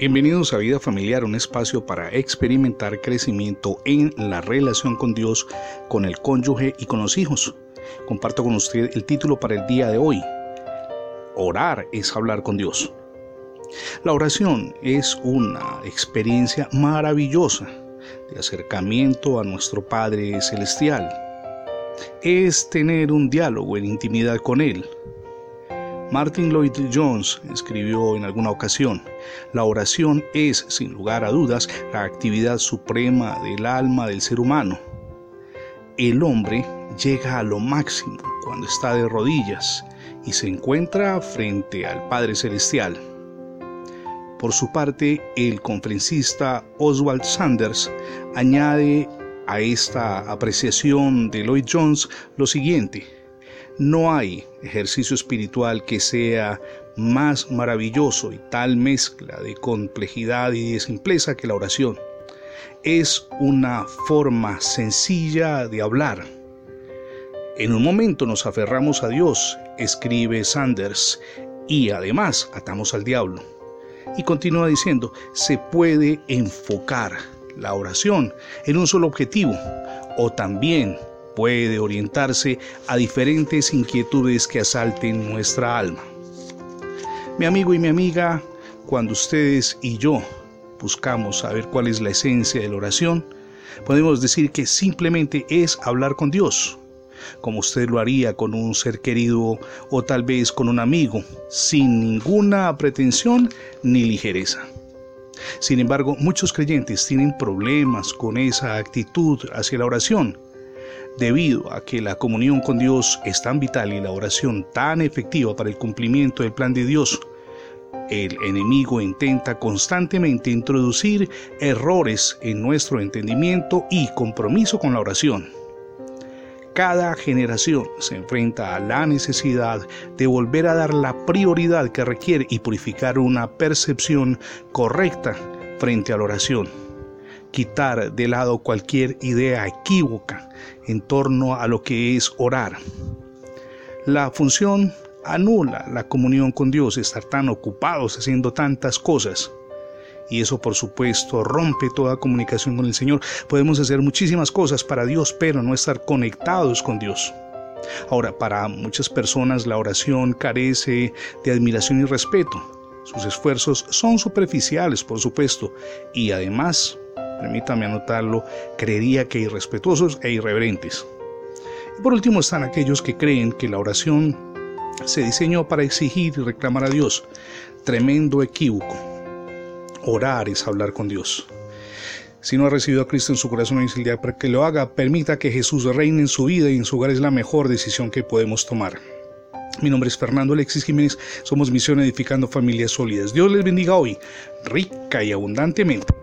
Bienvenidos a Vida Familiar, un espacio para experimentar crecimiento en la relación con Dios, con el cónyuge y con los hijos. Comparto con usted el título para el día de hoy. Orar es hablar con Dios. La oración es una experiencia maravillosa de acercamiento a nuestro Padre Celestial. Es tener un diálogo en intimidad con Él Martin Lloyd Jones escribió en alguna ocasión, la oración es, sin lugar a dudas, la actividad suprema del alma del ser humano. El hombre llega a lo máximo cuando está de rodillas y se encuentra frente al Padre Celestial. Por su parte, el conferencista Oswald Sanders añade a esta apreciación de Lloyd Jones lo siguiente, no hay ejercicio espiritual que sea más maravilloso y tal mezcla de complejidad y de simpleza que la oración. Es una forma sencilla de hablar. En un momento nos aferramos a Dios, escribe Sanders, y además atamos al diablo. Y continúa diciendo, se puede enfocar la oración en un solo objetivo o también puede orientarse a diferentes inquietudes que asalten nuestra alma. Mi amigo y mi amiga, cuando ustedes y yo buscamos saber cuál es la esencia de la oración, podemos decir que simplemente es hablar con Dios, como usted lo haría con un ser querido o tal vez con un amigo, sin ninguna pretensión ni ligereza. Sin embargo, muchos creyentes tienen problemas con esa actitud hacia la oración debido a que la comunión con Dios es tan vital y la oración tan efectiva para el cumplimiento del plan de Dios, el enemigo intenta constantemente introducir errores en nuestro entendimiento y compromiso con la oración. Cada generación se enfrenta a la necesidad de volver a dar la prioridad que requiere y purificar una percepción correcta frente a la oración quitar de lado cualquier idea equívoca en torno a lo que es orar. La función anula la comunión con Dios, estar tan ocupados haciendo tantas cosas. Y eso por supuesto rompe toda comunicación con el Señor. Podemos hacer muchísimas cosas para Dios, pero no estar conectados con Dios. Ahora, para muchas personas la oración carece de admiración y respeto. Sus esfuerzos son superficiales, por supuesto, y además permítame anotarlo, creería que irrespetuosos e irreverentes. Y por último están aquellos que creen que la oración se diseñó para exigir y reclamar a Dios. Tremendo equívoco. Orar es hablar con Dios. Si no ha recibido a Cristo en su corazón el día para que lo haga, permita que Jesús reine en su vida y en su hogar es la mejor decisión que podemos tomar. Mi nombre es Fernando Alexis Jiménez, somos Misión Edificando Familias Sólidas. Dios les bendiga hoy, rica y abundantemente.